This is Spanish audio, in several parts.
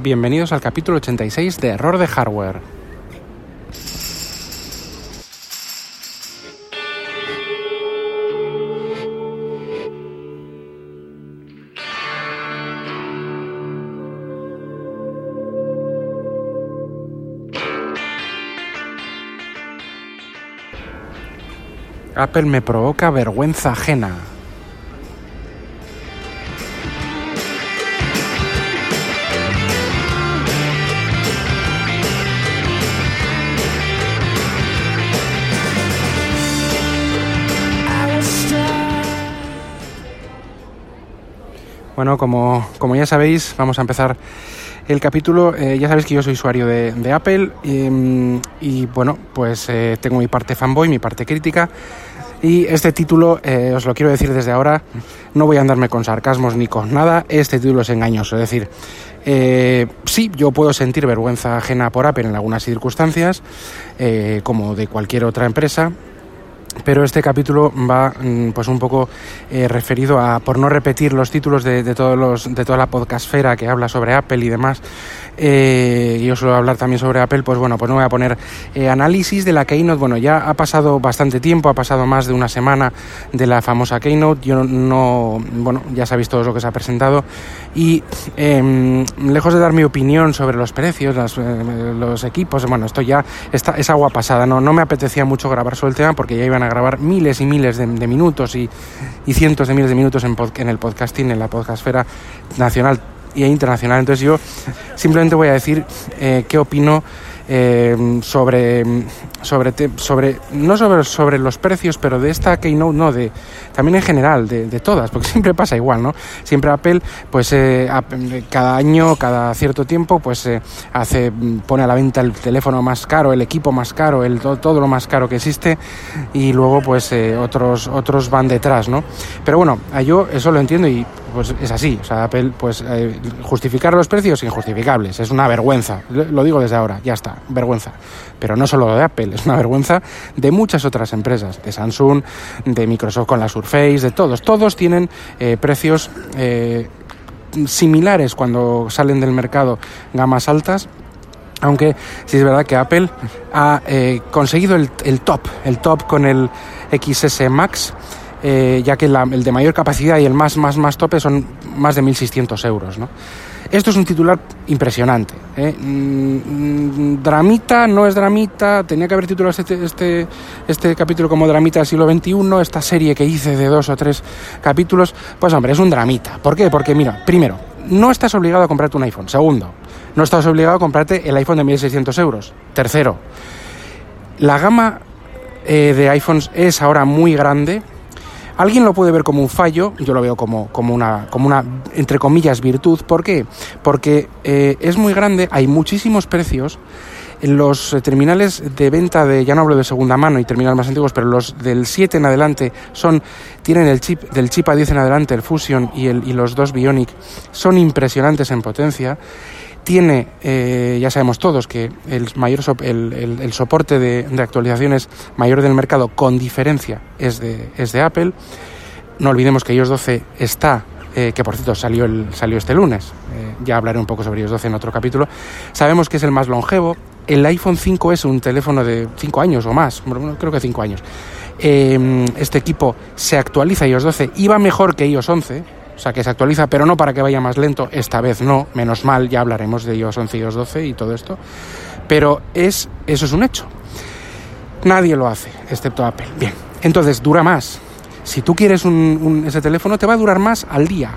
Bienvenidos al capítulo 86 de Error de Hardware. Apple me provoca vergüenza ajena. Bueno, como, como ya sabéis, vamos a empezar el capítulo. Eh, ya sabéis que yo soy usuario de, Apple y, bueno, pues eh, tengo mi parte fanboy, mi parte crítica. Y este título, eh, os lo quiero decir desde ahora, no voy a andarme con sarcasmos ni con nada, este título es engañoso. Es decir, sí, yo puedo sentir vergüenza ajena por Apple en algunas circunstancias, como de cualquier otra empresa, pero este capítulo va mm, pues un poco eh, referido a por no repetir los títulos de, de, todos los de toda la podcastfera que habla sobre Apple y demás eh, yo suelo hablar también sobre Apple pues bueno pues no voy a poner eh, análisis de la keynote. Bueno ya ha pasado bastante tiempo ha pasado más de una semana de la famosa keynote. Yo no bueno ya sabéis todo lo que se ha presentado. Y em, lejos de dar mi opinión sobre los precios los equipos bueno esto ya está, es agua pasada. No no me apetecía mucho grabar sobre el tema porque ya iban a grabar miles y miles de, minutos y, cientos de miles de minutos en, en el podcasting, en la podcastfera nacional e internacional. Entonces yo simplemente voy a decir eh, qué opino eh, sobre, sobre, sobre, no sobre, sobre los precios, pero de esta Keynote, no, de, también en general, de, de todas, porque siempre pasa igual, ¿no? Siempre Apple, pues eh, cada año, cada cierto tiempo, pues eh, hace, pone a la venta el teléfono más caro, el equipo más caro, el, todo, todo lo más caro que existe, y luego pues otros, otros van detrás, ¿no? Pero bueno, yo eso lo entiendo y pues es así. O sea, Apple, pues justificar los precios injustificables. Es una vergüenza. Lo digo desde ahora, ya está vergüenza. Pero no solo de Apple, es una vergüenza de muchas otras empresas, de Samsung, de Microsoft con la Surface, de todos. Todos tienen eh, precios eh, similares cuando salen del mercado gamas altas aunque sí es verdad que Apple ha eh, conseguido el, top, el top con el XS Max, ya que el de mayor capacidad y el más, más, más tope son más de 1.600 euros. Esto es un titular impresionante. ¿eh? Mm, dramita, no es dramita, tenía que haber titulado este, este, este, capítulo como Dramita del siglo XXI, esta serie que hice de dos o tres capítulos, pues hombre, es un dramita. ¿Por qué? Porque mira, primero, no estás obligado a comprarte un iPhone. Segundo, no estás obligado a comprarte el iPhone de 1.600 euros. Tercero, la gama eh, de iPhones es ahora muy grande Alguien lo puede ver como un fallo, yo lo veo como, como, una, como una, entre comillas, virtud. ¿Por qué? Porque eh, es muy grande, hay muchísimos precios. En los eh, terminales de venta de, ya no hablo de segunda mano y terminales más antiguos, pero los del 7 en adelante son, tienen el chip, del chip A10 en adelante, el Fusion y, el, y los dos Bionic, son impresionantes en potencia tiene, eh, ya sabemos todos, que el, mayor el, el, soporte de, actualizaciones mayor del mercado con diferencia es de, es de Apple. No olvidemos que iOS 12 está, eh, que por cierto salió, el, salió este lunes, eh, ya hablaré un poco sobre iOS 12 en otro capítulo. Sabemos que es el más longevo. El iPhone 5 es un teléfono de 5 años o más, creo que 5 años. este equipo se actualiza iOS 12 y va mejor que iOS 11 o sea, que se actualiza, pero no para que vaya más lento, esta vez no, menos mal, ya hablaremos de iOS 11 y iOS 12 y todo esto, pero es, eso es un hecho. Nadie lo hace, excepto Apple. Bien, entonces dura más. Si tú quieres ese teléfono, te va a durar más al día.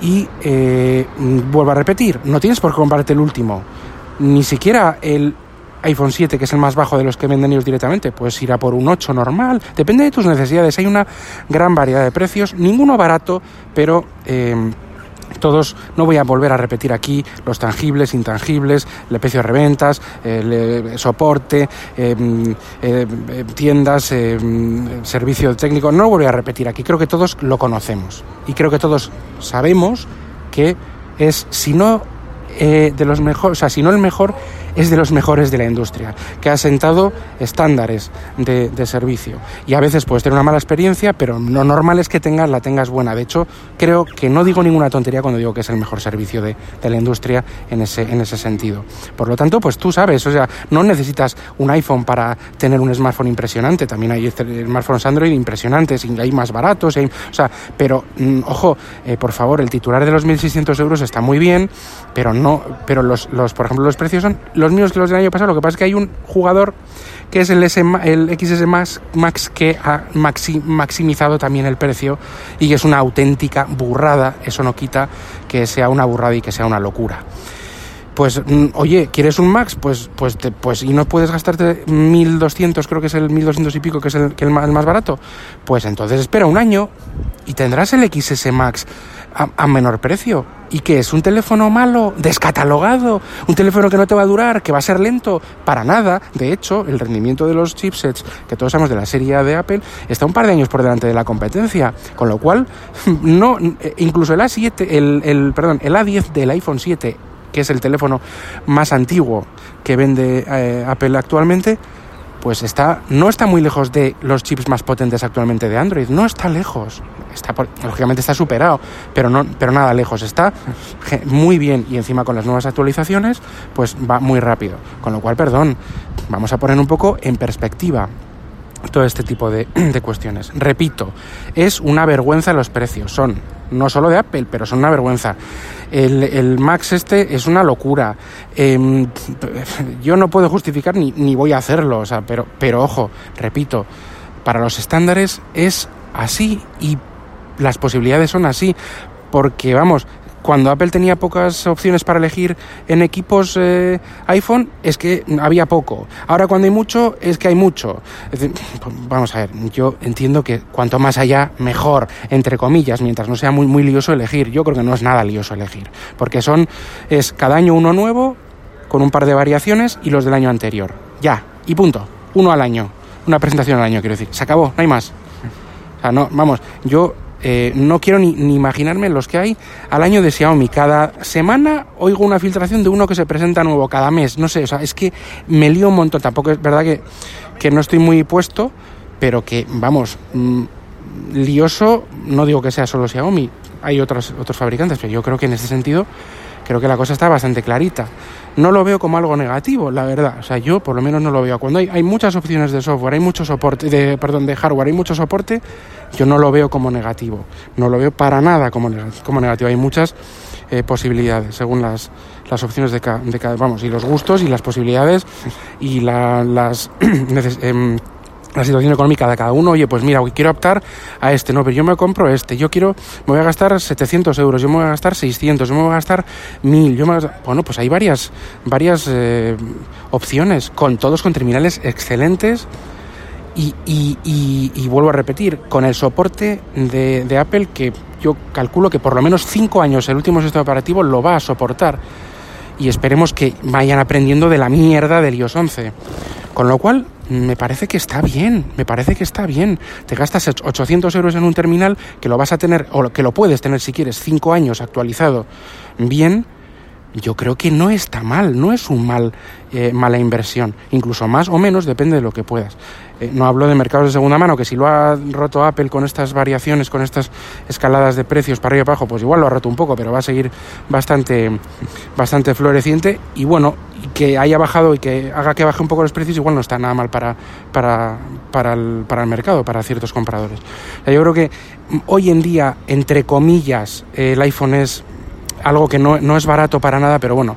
Y eh, vuelvo a repetir, no tienes por qué comprarte el último. Ni siquiera el iPhone 7, que es el más bajo de los que venden ellos directamente, pues irá por un 8 normal. Depende de tus necesidades. Hay una gran variedad de precios, ninguno barato, pero em, todos, no voy a volver a repetir aquí los tangibles, intangibles, el precio de reventas, el, soporte, em, em, tiendas, servicio técnico, no lo voy a repetir aquí, creo que todos lo conocemos y creo que todos sabemos que es, si no eh, de los mejores, o sea, si no el mejor, es de los mejores de la industria, que ha sentado estándares de, servicio. Y a veces puedes tener una mala experiencia, pero lo normal es que tengas, la tengas buena. De hecho, creo que no digo ninguna tontería cuando digo que es el mejor servicio de, la industria en ese, en ese sentido. Por lo tanto, pues tú sabes, o sea, no necesitas un iPhone para tener un smartphone impresionante, también hay smartphones Android impresionantes, hay más baratos, o sea, pero mm, ojo, eh, por favor, el titular de los 1.600 euros está muy bien, pero no, pero los, los, por ejemplo, los precios son los mismos que los del año pasado. Lo que pasa es que hay un jugador que es el, S, el XS Max, Max que ha maximizado también el precio y que es una auténtica burrada. Eso no quita que sea una burrada y que sea una locura pues mm, oye, ¿quieres un Max? Pues pues pues y no puedes gastarte 1200, creo que es el 1200 y pico que es el, el, más barato. Pues entonces espera un año y tendrás el XS Max a, menor precio. ¿Y qué es? ¿Un teléfono malo? ¿Descatalogado? ¿Un teléfono que no te va a durar? ¿Que va a ser lento? Para nada. De hecho, el rendimiento de los chipsets que todos sabemos de la serie de Apple está un par de años por delante de la competencia. Con lo cual, no, incluso el A7, el, el, perdón, el A10 del iPhone 7, que es el teléfono más antiguo que vende eh, Apple actualmente, pues está, no está muy lejos de los chips más potentes actualmente de Android. No está lejos está lógicamente está superado, pero no, pero nada lejos, está muy bien y encima con las nuevas actualizaciones, pues va muy rápido. Con lo cual, perdón, vamos a poner un poco en perspectiva todo este tipo de, cuestiones. Repito, es una vergüenza los precios, son no solo de Apple, pero son una vergüenza. El, Max este es una locura. Em, yo no puedo justificar ni, ni voy a hacerlo, o sea, pero, pero ojo, repito, para los estándares es así y las posibilidades son así, porque vamos, cuando Apple tenía pocas opciones para elegir en equipos eh, iPhone, es que había poco. Ahora cuando hay mucho, es que hay mucho. vamos a ver, yo entiendo que cuanto más allá, mejor, entre comillas, mientras no sea muy, muy lioso elegir. Yo creo que no es nada lioso elegir, porque son, es cada año uno nuevo, con un par de variaciones, y los del año anterior. Ya, y punto. Uno al año. Una presentación al año, quiero decir. Se acabó, no hay más. O sea, no, vamos, yo eh, no quiero ni, imaginarme los que hay al año de Xiaomi. Cada semana oigo una filtración de uno que se presenta nuevo, cada mes. No sé, o sea, es que me lío un montón. Tampoco es verdad que, que no estoy muy puesto, pero que, vamos, mm, lioso, no digo que sea solo Xiaomi, hay otros, otros fabricantes, pero yo creo que en ese sentido, creo que la cosa está bastante clarita no lo veo como algo negativo, la verdad. O sea, yo por lo menos no lo veo. Cuando hay, hay muchas opciones de software, hay mucho soporte, de, perdón, de hardware, hay mucho soporte, yo no lo veo como negativo. No lo veo para nada como, como negativo. Hay muchas eh, posibilidades según las, las opciones de cada, vamos, y los gustos y las posibilidades y la, las eh, la situación económica de cada uno, oye, pues mira, quiero optar a este, no, pero yo me compro este, yo quiero, me voy a gastar 700 euros, yo me voy a gastar 600, yo me voy a gastar 1000, yo me bueno, pues hay varias, varias eh, opciones, con todos con terminales excelentes y, y, y, vuelvo a repetir, con el soporte de, de Apple que yo calculo que por lo menos 5 años el último sistema operativo lo va a soportar y esperemos que vayan aprendiendo de la mierda del iOS 11. Con lo cual, me parece que está bien, me parece que está bien. Te gastas 800 euros en un terminal que lo vas a tener, o que lo puedes tener si quieres, 5 años actualizado bien. Yo creo que no está mal, no es un mal, eh, mala inversión, incluso más o menos depende de lo que puedas. Eh, no hablo de mercados de segunda mano, que si lo ha roto Apple con estas variaciones, con estas escaladas de precios para arriba y abajo, pues igual lo ha roto un poco, pero va a seguir bastante, bastante floreciente. Y bueno, que haya bajado y que haga que baje un poco los precios, igual no está nada mal para, para, para, el, para el mercado, para ciertos compradores. yo creo que hoy en día, entre comillas, el iPhone es algo que no, no es barato para nada, pero bueno,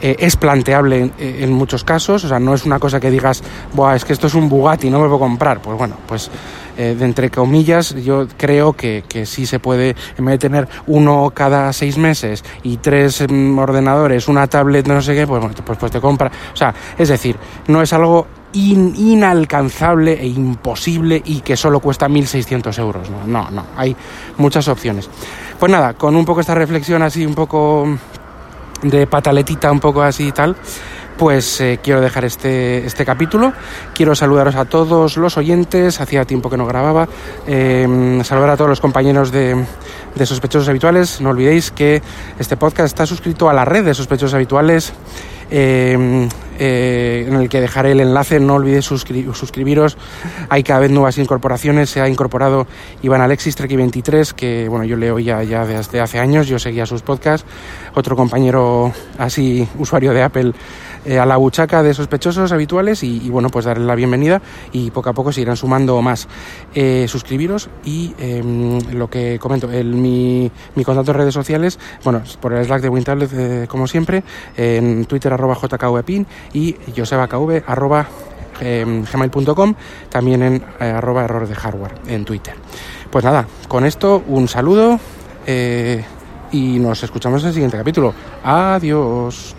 eh, es planteable en, muchos casos, o sea, no es una cosa que digas, Buah, es que esto es un Bugatti, no me puedo comprar. Pues bueno, pues eh, de entre comillas, yo creo que, que, sí se puede, en vez de tener uno cada seis meses y tres mm, ordenadores, una tablet, no sé qué, pues, pues, pues te compra. O sea, es decir, no es algo inalcanzable e imposible y que solo cuesta 1.600 euros. ¿no? no, no, hay muchas opciones. Pues nada, con un poco esta reflexión así, un poco de pataletita un poco así y tal, pues eh, quiero dejar este, este capítulo. Quiero saludaros a todos los oyentes, hacía tiempo que no grababa, em, saludar a todos los compañeros de, de, sospechosos habituales. No olvidéis que este podcast está suscrito a la red de sospechosos habituales. Em, eh, en el que dejaré el enlace. No olvidéis suscribiros. Hay cada vez nuevas incorporaciones. Se ha incorporado Iván Alexis, Treki23, que bueno, yo leo ya, ya desde hace años. Yo seguía sus podcasts. Otro compañero así, usuario de Apple, eh, a la buchaca de sospechosos habituales y, bueno, pues darle la bienvenida y poco a poco se irán sumando más. Eh, suscribiros y em, lo que comento, el, mi, mi contacto en redes sociales, bueno, por el Slack de Wintablet, eh, como siempre, en Twitter arroba jkvpin y josebakv arroba em, gmail.com, también en arroba error de hardware en Twitter. Pues nada, con esto un saludo y nos escuchamos en el siguiente capítulo. Adiós.